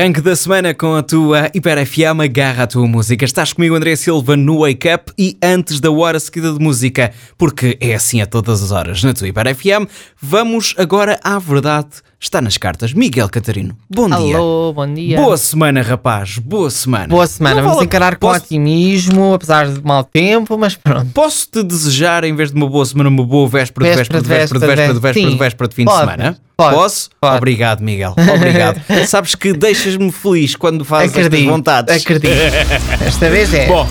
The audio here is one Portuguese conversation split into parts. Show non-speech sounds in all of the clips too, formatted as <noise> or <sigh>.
Arranque da semana com a tua Hiper FM, agarra a tua música. Estás comigo, André Silva, no Wake Up e antes da hora seguida de música, porque é assim a todas as horas na tua Hiper FM. Vamos agora à verdade. Está nas cartas. Miguel Catarino, bom dia. Alô, bom dia. Boa semana, rapaz. Boa semana. Boa semana. Não Vamos vale- encarar com posso, otimismo, apesar de mau tempo, mas pronto. Posso-te desejar, em vez de uma boa semana, uma boa véspera de véspera Véspera de de véspera de véspera de véspera de véspera de fim de Pode, semana? pode, Posso? pode. Obrigado, Miguel. <laughs> Obrigado. Sabes que deixas-me feliz quando fazes estas Acredito. vontades. Acredito. <laughs> Esta vez é. Bom,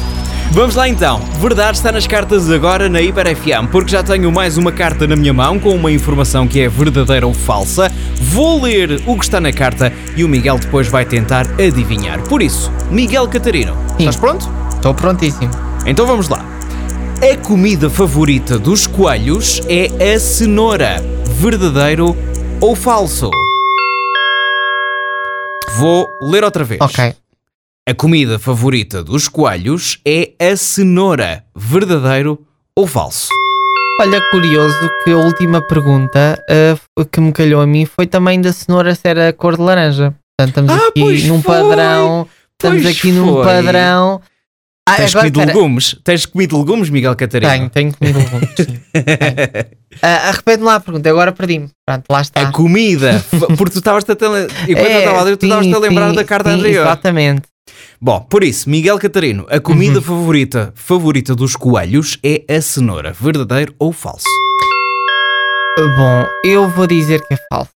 vamos lá então. Verdade está nas cartas agora na Hiper FM, porque já tenho mais uma carta na minha mão com uma informação que é verdadeira ou falsa. Vou ler o que está na carta e o Miguel depois vai tentar adivinhar. Por isso, Miguel Catarino, Sim. estás pronto? Estou prontíssimo. Então vamos lá. A comida favorita dos coelhos é a cenoura. Verdadeiro ou falso? Vou ler outra vez. Ok. A comida favorita dos coelhos é a cenoura. Verdadeiro ou falso? Olha, curioso que a última pergunta ah, que me calhou a mim foi também da cenoura se era cor de laranja. Portanto, estamos Ah, aqui num foi. padrão. Estamos Pois aqui num foi. padrão. Ah, Tens agora, comido legumes? Tens comido legumes, Miguel Catarino? Tenho, tenho comido legumes. sim. <laughs> Tenho. Ah, Repete-me lá a pergunta, agora perdi-me. Pronto, lá está. A comida, <laughs> porque tu estavas a tele... enquanto eu estava a ler, tu estavas a lembrar sim, da carta sim, anterior. Exatamente. Bom, por isso, Miguel Catarino, a comida Uhum. favorita favorita dos coelhos é a cenoura. Verdadeiro ou falso? Bom, eu vou dizer que é falso.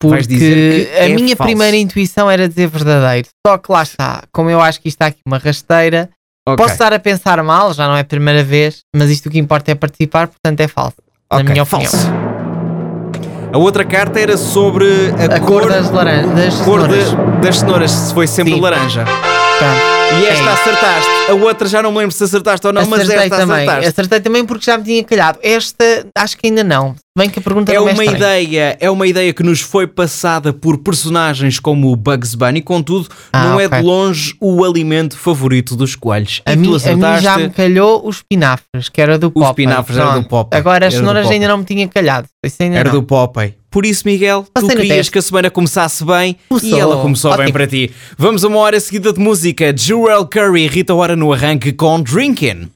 Porque a é minha falso. primeira intuição era dizer verdadeiro. Só que lá está, como eu acho que isto está aqui uma rasteira, Ok, posso estar a pensar mal, já não é a primeira vez, mas isto o que importa é participar, portanto é falso. ok, na minha opinião. falso. A outra carta era sobre a, A cor, das laranjas, das cor de- cenouras. das cenouras, se foi sempre Sim. laranja. Pronto. E esta É. acertaste. A outra já não me lembro se acertaste ou não, mas Acertei esta também. acertaste. Acertei também porque já me tinha calhado. Esta, acho que ainda não. Bem que a pergunta É é uma ideia, é uma ideia que nos foi passada por personagens como o Bugs Bunny, contudo, Ah, não é ok. de longe o alimento favorito dos coelhos. A mim, tu a mim acertaste. já me calhou os espinafres, que era do Popeye. espinafres era do. Popeye. Agora as cenouras ainda não me tinha calhado. Isso ainda Era não. do Popeye. Por isso, Miguel, tu querias teste. que a semana começasse bem e Começou. ela começou bem Ótimo. para ti. Vamos a uma hora seguida de música. Joel Curry e Rita Ora no arranque com Drinkin'.